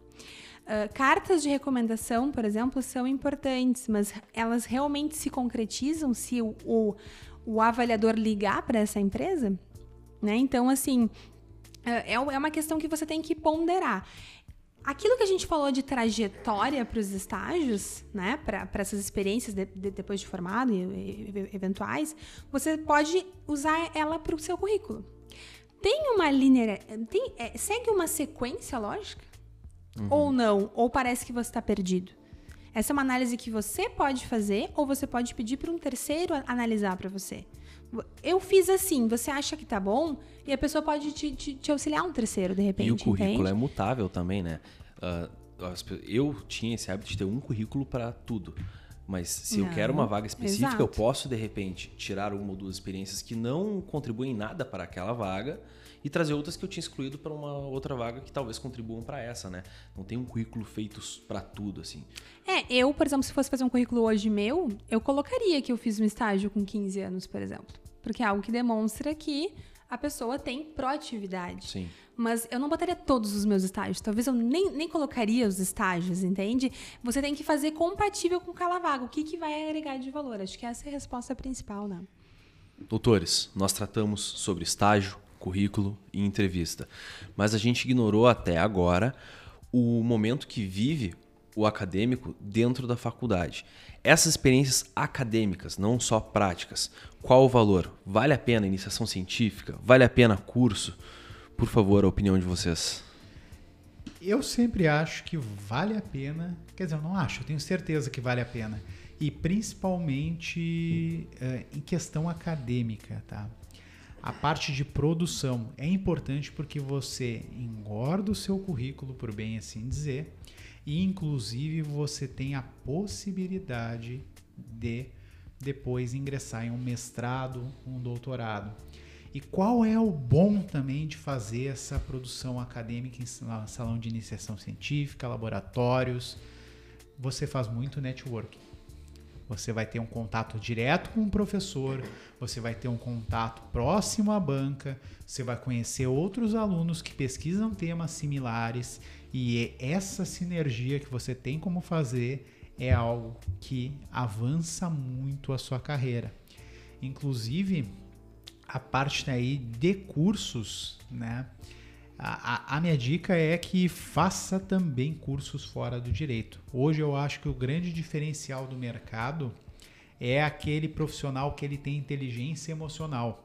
Uh, cartas de recomendação, por exemplo, são importantes, mas elas realmente se concretizam se o, o, o avaliador ligar para essa empresa? Né? Então, assim, uh, é, é uma questão que você tem que ponderar aquilo que a gente falou de trajetória para os estágios, né, para essas experiências de, de, depois de formado e, e, eventuais, você pode usar ela para o seu currículo. Tem uma linha, tem, é, segue uma sequência lógica? uhum. ou não, ou parece que você está perdido. Essa é uma análise que você pode fazer ou você pode pedir para um terceiro analisar para você. Eu fiz assim, você acha que tá bom? E a pessoa pode te, te, te auxiliar um terceiro, de repente. E o currículo entende? é mutável também, né? Uh, eu tinha esse hábito de ter um currículo para tudo. Mas se não, eu quero uma vaga específica, exato. eu posso, de repente, tirar uma ou duas experiências que não contribuem nada para aquela vaga e trazer outras que eu tinha excluído para uma outra vaga que talvez contribuam para essa, né? Não tem um currículo feito para tudo, assim. É, eu, por exemplo, se fosse fazer um currículo hoje meu, eu colocaria que eu fiz um estágio com 15 anos, por exemplo. Porque é algo que demonstra que a pessoa tem proatividade. Sim. Mas eu não botaria todos os meus estágios. Talvez eu nem, nem colocaria os estágios, entende? Você tem que fazer compatível com aquela vaga. O que, que vai agregar de valor? Acho que essa é a resposta principal, né? Doutores, nós tratamos sobre estágio, currículo e entrevista. Mas a gente ignorou até agora o momento que vive o acadêmico dentro da faculdade. Essas experiências acadêmicas, não só práticas, qual o valor? Vale a pena iniciação científica? Vale a pena curso? Por favor, a opinião de vocês. Eu sempre acho que vale a pena. Quer dizer, eu não acho, eu tenho certeza que vale a pena. E principalmente uh, em questão acadêmica, tá? A parte de produção é importante porque você engorda o seu currículo, por bem assim dizer, e inclusive você tem a possibilidade de depois ingressar em um mestrado, um doutorado. E qual é o bom também de fazer essa produção acadêmica em salão de iniciação científica, laboratórios? Você faz muito networking. Você vai ter um contato direto com o professor, você vai ter um contato próximo à banca, você vai conhecer outros alunos que pesquisam temas similares e essa sinergia que você tem como fazer é algo que avança muito a sua carreira. Inclusive, a parte aí de cursos, né? A, a, minha dica é que faça também cursos fora do direito. Hoje eu acho que o grande diferencial do mercado é aquele profissional que ele tem inteligência emocional.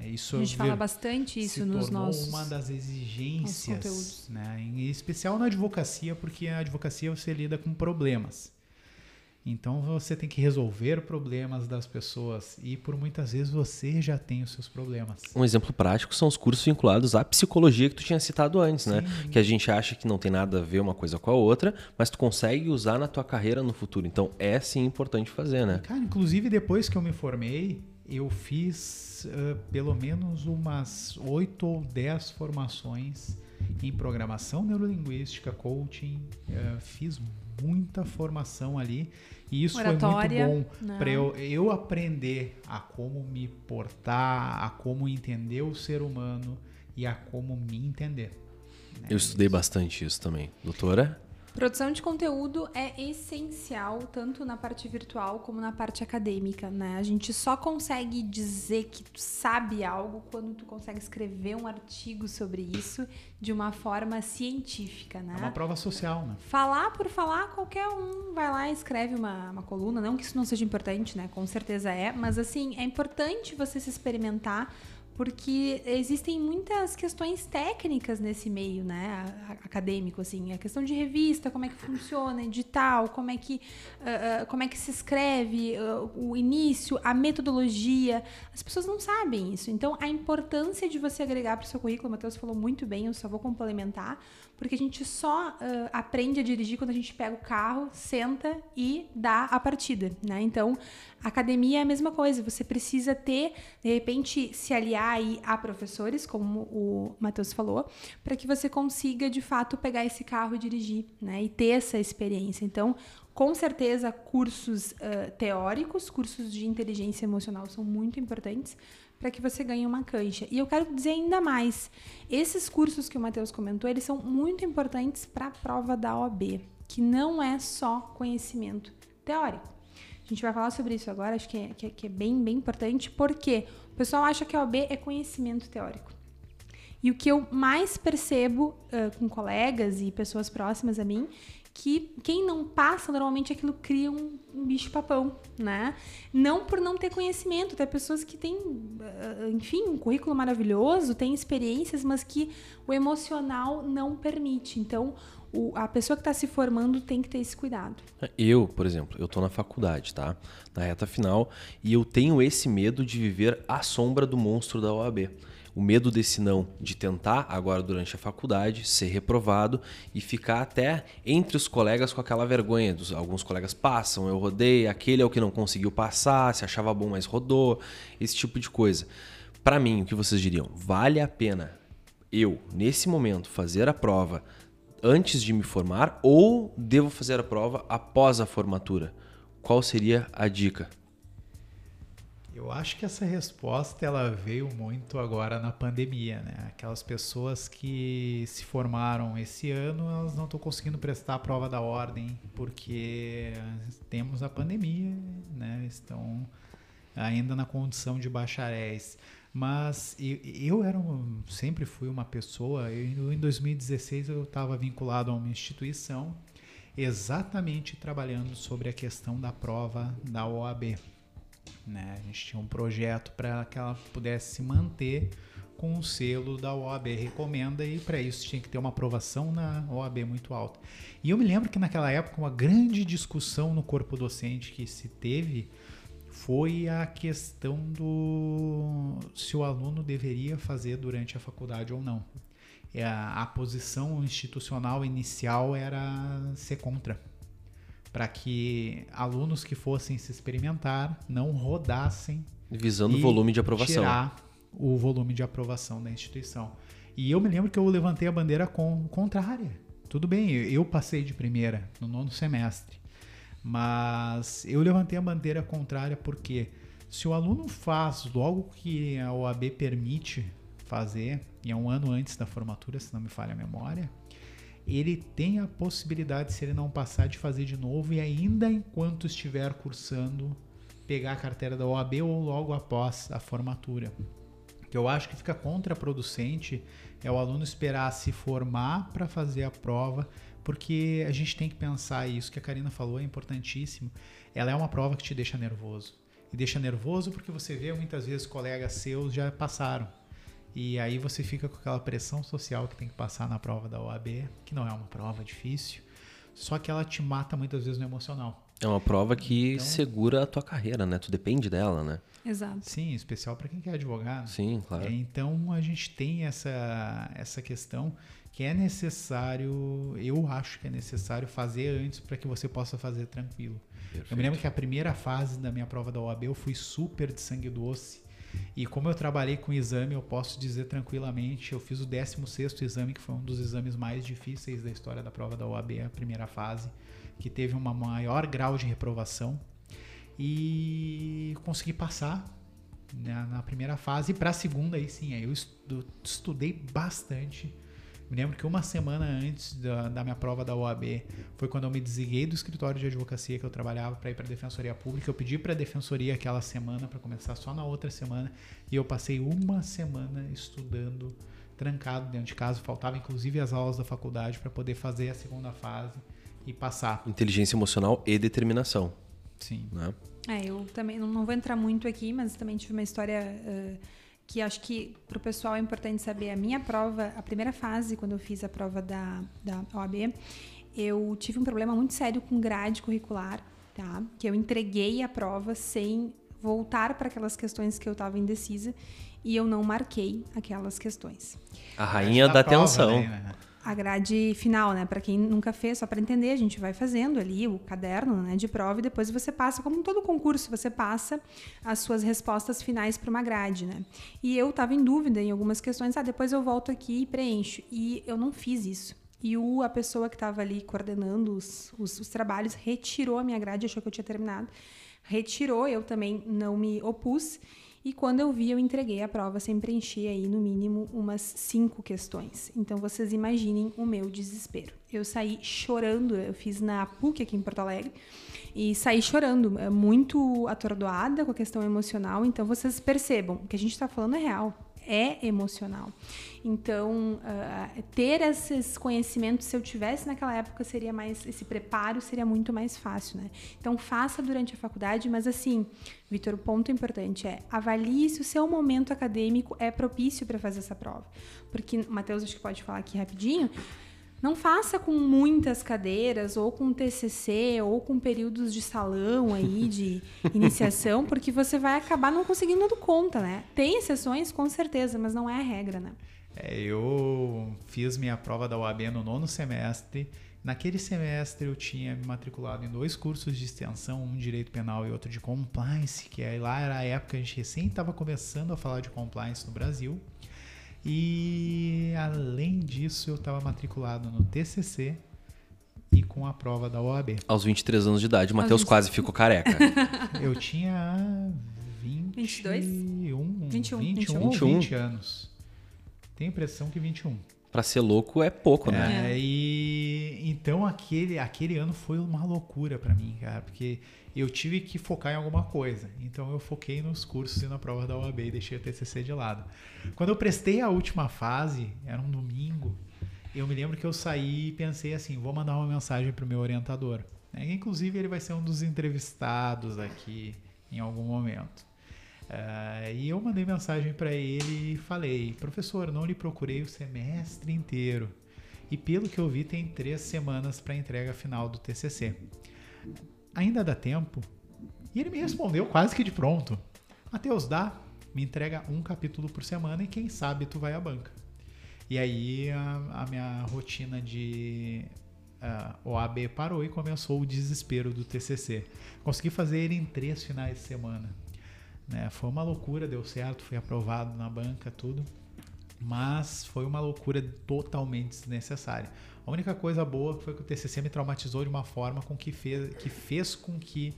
É, isso a gente fala bastante isso nos nossos uma das exigências, né? em especial na advocacia, porque a advocacia você lida com problemas. Então você tem que resolver problemas das pessoas e por muitas vezes você já tem os seus problemas. Um exemplo prático são os cursos vinculados à psicologia que tu tinha citado antes, né? Sim. né? Que a gente acha que não tem nada a ver uma coisa com a outra, mas tu consegue usar na tua carreira no futuro. Então é sim importante fazer, né? Cara, inclusive depois que eu me formei, eu fiz uh, pelo menos umas oito ou dez formações em programação neurolinguística, coaching, uh, fiz muita formação ali. E isso Oratória, foi muito bom né? para eu, eu aprender a como me portar, a como entender o ser humano e a como me entender. Né? Eu estudei bastante isso também. Doutora? Produção de conteúdo é essencial tanto na parte virtual como na parte acadêmica, né? A gente só consegue dizer que tu sabe algo quando tu consegue escrever um artigo sobre isso de uma forma científica, né? É uma prova social, né? Falar por falar, qualquer um vai lá e escreve uma, uma coluna. Não que isso não seja importante, né? Com certeza é, mas assim, é importante você se experimentar porque existem muitas questões técnicas nesse meio, né, acadêmico, assim, a questão de revista, como é que funciona, edital, como é que, uh, como é que se escreve, uh, o início, a metodologia, as pessoas não sabem isso. Então, a importância de você agregar para o seu currículo, o Matheus falou muito bem, eu só vou complementar, porque a gente só aprende a dirigir quando a gente pega o carro, senta e dá a partida, né? Então, academia é a mesma coisa, você precisa ter, de repente, se aliar aí a professores, como o Matheus falou, para que você consiga, de fato, pegar esse carro e dirigir, né? E ter essa experiência. Então, com certeza, cursos uh, teóricos, cursos de inteligência emocional são muito importantes para que você ganhe uma cancha. E eu quero dizer ainda mais, esses cursos que o Matheus comentou, eles são muito importantes para a prova da OAB, que não é só conhecimento teórico. A gente vai falar sobre isso agora, acho que é, que é, que é bem, bem importante, porque o pessoal acha que a OAB é conhecimento teórico. E o que eu mais percebo uh, com colegas e pessoas próximas a mim que quem não passa, normalmente aquilo cria um, um bicho-papão, né? Não por não ter conhecimento, tem pessoas que têm, enfim, um currículo maravilhoso, têm experiências, mas que o emocional não permite. Então, o, a pessoa que está se formando tem que ter esse cuidado. Eu, por exemplo, eu estou na faculdade, tá? Na reta final, e eu tenho esse medo de viver à sombra do monstro da OAB o medo desse não, de tentar agora durante a faculdade, ser reprovado e ficar até entre os colegas com aquela vergonha. Dos, alguns colegas passam, eu rodei, aquele é o que não conseguiu passar, se achava bom, mas rodou, esse tipo de coisa. Para mim, o que vocês diriam? Vale a pena eu, nesse momento, fazer a prova antes de me formar ou devo fazer a prova após a formatura? Qual seria a dica? Eu acho que essa resposta ela veio muito agora na pandemia, né? Aquelas pessoas que se formaram esse ano, elas não estão conseguindo prestar a prova da ordem porque temos a pandemia, né? Estão ainda na condição de bacharéis. Mas eu, era um, sempre fui uma pessoa. Eu, em 2016 eu estava vinculado a uma instituição exatamente trabalhando sobre a questão da prova da OAB. Né? A gente tinha um projeto para que ela pudesse se manter com o selo da OAB recomenda e para isso tinha que ter uma aprovação na OAB muito alta. E eu me lembro que naquela época uma grande discussão no corpo docente que se teve foi a questão do se o aluno deveria fazer durante a faculdade ou não. É, a, a posição institucional inicial era ser contra para que alunos que fossem se experimentar não rodassem visando o volume de aprovação. Tirar o volume de aprovação da instituição. E eu me lembro que eu levantei a bandeira com, contrária. Tudo bem, eu passei de primeira no nono semestre, mas eu levantei a bandeira contrária porque se o aluno faz logo que a OAB permite fazer, e é um ano antes da formatura, se não me falha a memória, ele tem a possibilidade, se ele não passar, de fazer de novo e ainda enquanto estiver cursando, pegar a carteira da OAB ou logo após a formatura. O que eu acho que fica contraproducente é o aluno esperar se formar para fazer a prova, porque a gente tem que pensar isso que a Karina falou é importantíssimo. Ela é uma prova que te deixa nervoso. E deixa nervoso porque você vê muitas vezes colegas seus já passaram e aí você fica com aquela pressão social que tem que passar na prova da OAB, que não é uma prova difícil, só que ela te mata muitas vezes no emocional. É uma prova que então, segura a tua carreira, né? Tu depende dela, né? Exato. Sim, especial para quem quer advogar. Sim, claro. É, então a gente tem essa, essa questão que é necessário, eu acho que é necessário fazer antes para que você possa fazer tranquilo. Perfeito. Eu me lembro que a primeira fase da minha prova da OAB eu fui super de sangue doce e como eu trabalhei com exame, eu posso dizer tranquilamente, eu fiz o 16º exame, que foi um dos exames mais difíceis da história da prova da OAB, a primeira fase, que teve um maior grau de reprovação. E consegui passar né, na primeira fase. E para a segunda, aí sim, aí eu estudei bastante me lembro que uma semana antes da, da, minha prova da OAB foi quando eu me desliguei do escritório de advocacia que eu trabalhava para ir para a Defensoria Pública. Eu pedi para a Defensoria aquela semana para começar só na outra semana e eu passei uma semana estudando trancado dentro de casa. Faltava inclusive as aulas da faculdade para poder fazer a segunda fase e passar. Inteligência emocional e determinação. Sim. Né? É, eu também não vou entrar muito aqui, mas também tive uma história. Uh, que acho que para o pessoal é importante saber. A minha prova, a primeira fase, quando eu fiz a prova da, da OAB, eu tive um problema muito sério com grade curricular, tá? Que eu entreguei a prova sem voltar para aquelas questões que eu estava indecisa e eu não marquei aquelas questões. A rainha da atenção. Né? A grade final, né? Para quem nunca fez, só para entender, a gente vai fazendo ali o caderno né, de prova e depois você passa, como em todo concurso, você passa as suas respostas finais para uma grade, né? E eu estava em dúvida em algumas questões, ah, depois eu volto aqui e preencho. E eu não fiz isso. E o, a pessoa que estava ali coordenando os, os, os trabalhos retirou a minha grade, achou que eu tinha terminado. Retirou, eu também não me opus. E quando eu vi, eu entreguei a prova sem preencher aí no mínimo umas cinco questões. Então vocês imaginem o meu desespero. Eu saí chorando, eu fiz na PUC aqui em Porto Alegre e saí chorando, é muito atordoada com a questão emocional. Então vocês percebam que a gente está falando é real. É emocional. Então, uh, ter esses conhecimentos, se eu tivesse naquela época, seria mais esse preparo seria muito mais fácil, né? Então, faça durante a faculdade, mas assim, Vitor, o ponto importante é avalie se o seu momento acadêmico é propício para fazer essa prova. Porque, Matheus, acho que pode falar aqui rapidinho. Não faça com muitas cadeiras, ou com TCC, ou com períodos de salão aí, de iniciação, porque você vai acabar não conseguindo dando conta, né? Tem exceções, com certeza, mas não é a regra, né? É, eu fiz minha prova da UAB no nono semestre. Naquele semestre eu tinha me matriculado em dois cursos de extensão, um de direito penal e outro de compliance, que aí lá era a época que a gente recém estava começando a falar de compliance no Brasil. E além disso, eu estava matriculado no TCC e com a prova da OAB. Aos 23 anos de idade, o Matheus quase ficou careca. eu tinha 20, 22? 21, 21, 21 ou 20 anos. Tenho a impressão que 21. Pra ser louco é pouco, né? É, e então aquele, aquele ano foi uma loucura para mim, cara, porque eu tive que focar em alguma coisa. Então eu foquei nos cursos e na prova da OAB e deixei o TCC de lado. Quando eu prestei a última fase, era um domingo, eu me lembro que eu saí e pensei assim, vou mandar uma mensagem pro meu orientador. Né? Inclusive ele vai ser um dos entrevistados aqui em algum momento. Uh, e eu mandei mensagem para ele e falei: professor, não lhe procurei o semestre inteiro. E pelo que eu vi, tem três semanas para entrega final do TCC. Ainda dá tempo? E ele me respondeu quase que de pronto: Mateus, dá, me entrega um capítulo por semana e quem sabe tu vai à banca. E aí a, a minha rotina de uh, OAB parou e começou o desespero do TCC. Consegui fazer ele em três finais de semana. Né? Foi uma loucura, deu certo, fui aprovado na banca, tudo. Mas foi uma loucura totalmente desnecessária. A única coisa boa foi que o TCC me traumatizou de uma forma com que fez, que fez com que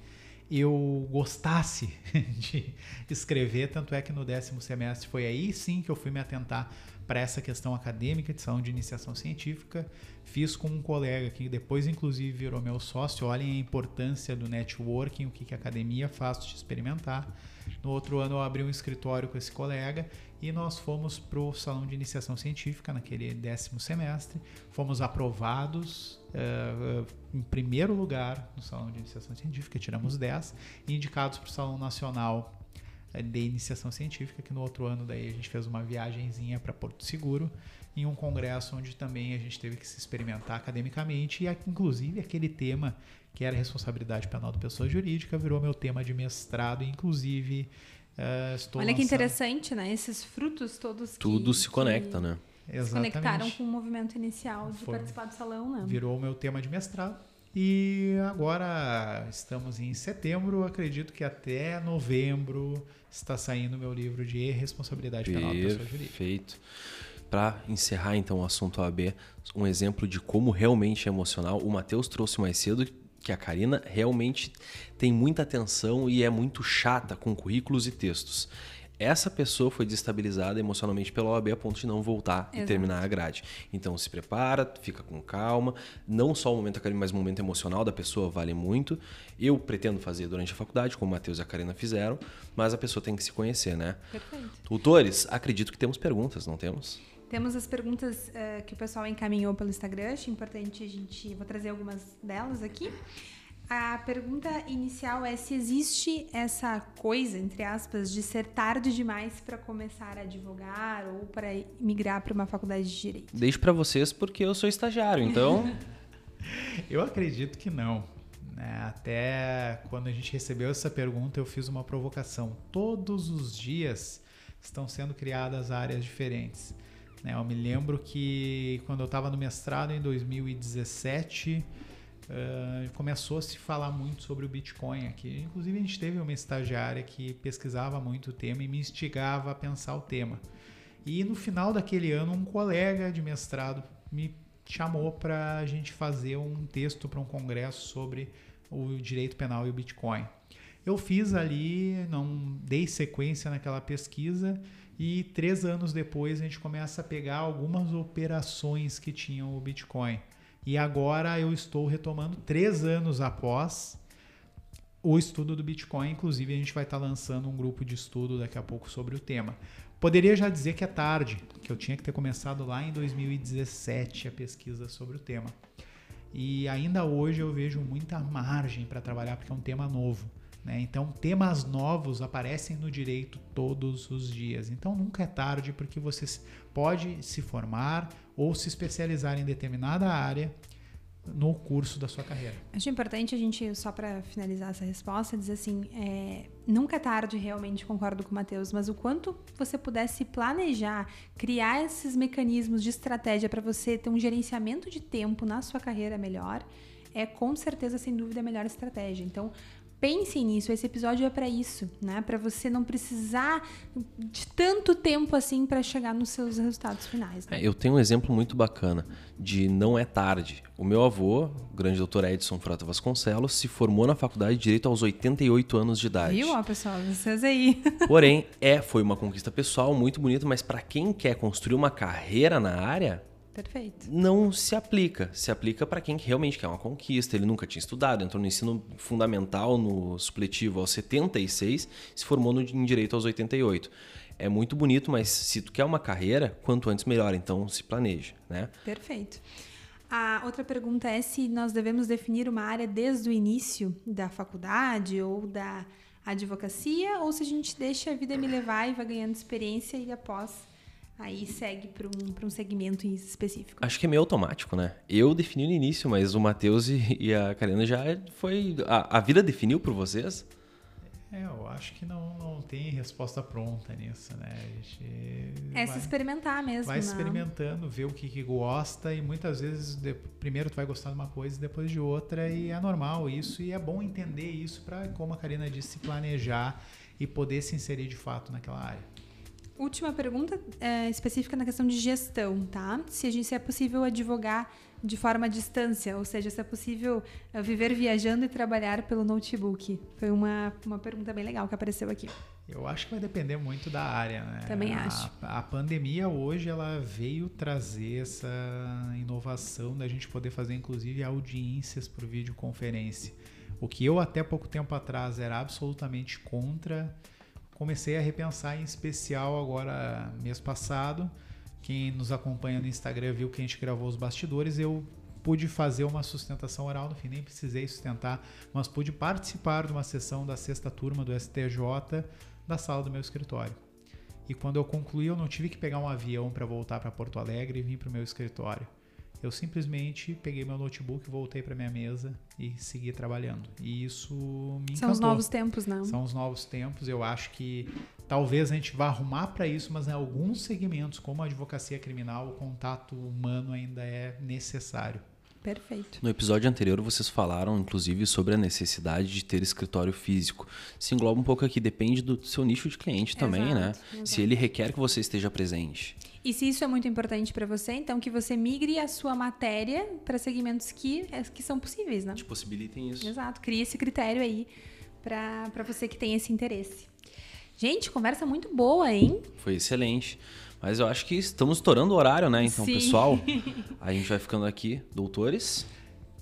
eu gostasse de escrever, tanto é que no décimo semestre foi aí sim que eu fui me atentar para essa questão acadêmica de salão de iniciação científica. Fiz com um colega que depois, inclusive, virou meu sócio. Olhem a importância do networking, o que, que a academia faz de experimentar. No outro ano eu abri um escritório com esse colega e nós fomos para o salão de iniciação científica naquele décimo semestre. Fomos aprovados uh, em primeiro lugar no salão de iniciação científica, tiramos 10, e indicados para o salão nacional eh, de iniciação científica, que no outro ano daí a gente fez uma viagenzinha para Porto Seguro, em um congresso onde também a gente teve que se experimentar academicamente, e inclusive aquele tema que era responsabilidade penal da pessoa jurídica, virou meu tema de mestrado, inclusive estou Olha lançando... que interessante, né? Esses frutos todos Tudo se conecta, que né? Se conectaram com o movimento inicial de Foi, participar do salão, né? Virou o meu tema de mestrado. E agora estamos em setembro, acredito que até novembro está saindo meu livro de responsabilidade penal da pessoa jurídica. Perfeito. Para encerrar então o assunto AB, um exemplo de como realmente é emocional, o Matheus trouxe mais cedo que a Karina realmente tem muita atenção e é muito chata com currículos e textos. Essa pessoa foi destabilizada emocionalmente pela OAB a ponto de não voltar Exato. e terminar a grade. Então se prepara, fica com calma. Não só o momento acadêmico, mas o momento emocional da pessoa vale muito. Eu pretendo fazer durante a faculdade, como o Matheus e a Karina fizeram, mas a pessoa tem que se conhecer, né? Perfeito. Tutores, acredito que temos perguntas, não temos? Temos as perguntas uh, que o pessoal encaminhou pelo Instagram. Acho importante a gente. Vou trazer algumas delas aqui. A pergunta inicial é se existe essa coisa, entre aspas, de ser tarde demais para começar a advogar ou para migrar para uma faculdade de direito. Deixo para vocês porque eu sou estagiário, então. eu acredito que não. Né? Até quando a gente recebeu essa pergunta, eu fiz uma provocação. Todos os dias estão sendo criadas áreas diferentes. Né? Eu me lembro que quando eu estava no mestrado em 2017, uh, começou a se falar muito sobre o Bitcoin aqui. Inclusive, a gente teve uma estagiária que pesquisava muito o tema e me instigava a pensar o tema. E no final daquele ano, um colega de mestrado me chamou para a gente fazer um texto para um congresso sobre o direito penal e o Bitcoin. Eu fiz ali, não dei sequência naquela pesquisa e três anos depois a gente começa a pegar algumas operações que tinham o Bitcoin. E agora eu estou retomando três anos após o estudo do Bitcoin. Inclusive, a gente vai estar lançando um grupo de estudo daqui a pouco sobre o tema. Poderia já dizer que é tarde, que eu tinha que ter começado lá em 2017 a pesquisa sobre o tema. E ainda hoje eu vejo muita margem para trabalhar, porque é um tema novo. Né? Então, temas novos aparecem no direito todos os dias. Então, nunca é tarde, porque você pode se formar ou se especializar em determinada área no curso da sua carreira. Acho importante a gente, só para finalizar essa resposta, dizer assim: é, nunca é tarde, realmente concordo com o Matheus, mas o quanto você pudesse planejar, criar esses mecanismos de estratégia para você ter um gerenciamento de tempo na sua carreira melhor, é com certeza, sem dúvida, a melhor estratégia. Então, Pensem nisso, esse episódio é para isso, né? Para você não precisar de tanto tempo assim para chegar nos seus resultados finais. Né? É, eu tenho um exemplo muito bacana de não é tarde. O meu avô, o grande doutor Edson Frota Vasconcelos, se formou na faculdade de Direito aos 88 anos de idade. Viu, ó, pessoal? Vocês aí. Porém, é, foi uma conquista pessoal muito bonita, mas para quem quer construir uma carreira na área, Perfeito. Não se aplica. Se aplica para quem realmente quer uma conquista. Ele nunca tinha estudado, entrou no ensino fundamental, no supletivo aos 76, se formou no, em direito aos 88. É muito bonito, mas se tu quer uma carreira, quanto antes melhor. Então se planeja, né? Perfeito. A outra pergunta é se nós devemos definir uma área desde o início da faculdade ou da advocacia, ou se a gente deixa a vida me levar e vai ganhando experiência e após aí segue para um, um segmento específico. Acho que é meio automático, né? Eu defini no início, mas o Matheus e, e a Karina já foi. A, a vida definiu por vocês? É, eu acho que não, não tem resposta pronta nisso, né? A gente é vai, se experimentar mesmo. Vai não. experimentando, ver o que, que gosta e muitas vezes de, primeiro tu vai gostar de uma coisa e depois de outra e é normal isso e é bom entender isso para, como a Karina disse, se planejar e poder se inserir de fato naquela área. Última pergunta é, específica na questão de gestão, tá? Se, a gente, se é possível advogar de forma à distância, ou seja, se é possível é, viver viajando e trabalhar pelo notebook. Foi uma, uma pergunta bem legal que apareceu aqui. Eu acho que vai depender muito da área, né? Também acho. A, a pandemia hoje ela veio trazer essa inovação da gente poder fazer inclusive audiências por videoconferência. O que eu até pouco tempo atrás era absolutamente contra comecei a repensar em especial agora mês passado. Quem nos acompanha no Instagram viu que a gente gravou os bastidores. Eu pude fazer uma sustentação oral, no fim nem precisei sustentar, mas pude participar de uma sessão da sexta turma do STJ da sala do meu escritório. E quando eu concluí, eu não tive que pegar um avião para voltar para Porto Alegre e vir para o meu escritório. Eu simplesmente peguei meu notebook, voltei para minha mesa e segui trabalhando. E isso me encantou. São os novos tempos, não? São os novos tempos. Eu acho que talvez a gente vá arrumar para isso, mas em alguns segmentos, como a advocacia criminal, o contato humano ainda é necessário. Perfeito. No episódio anterior, vocês falaram, inclusive, sobre a necessidade de ter escritório físico. Se engloba um pouco aqui, depende do seu nicho de cliente também, exato, né? Exato. Se ele requer que você esteja presente. E se isso é muito importante para você, então que você migre a sua matéria para segmentos que, é, que são possíveis, né? Te possibilitem isso. Exato. Crie esse critério aí para você que tem esse interesse. Gente, conversa muito boa, hein? Foi excelente. Mas eu acho que estamos estourando o horário, né? Então, Sim. pessoal, a gente vai ficando aqui. Doutores.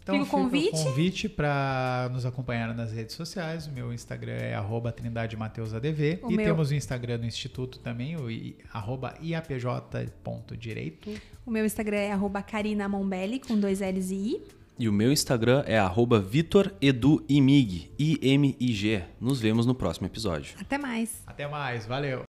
Então, fica o convite, o convite para nos acompanhar nas redes sociais. O meu Instagram é arroba trindademateus.adv. E meu... temos o Instagram do Instituto também, o arroba iapj.direito. O meu Instagram é arroba Karina Mombelli, com dois L's e I. E o meu Instagram é arroba VitorEduImig, I-M-I-G. Nos vemos no próximo episódio. Até mais. Até mais, valeu.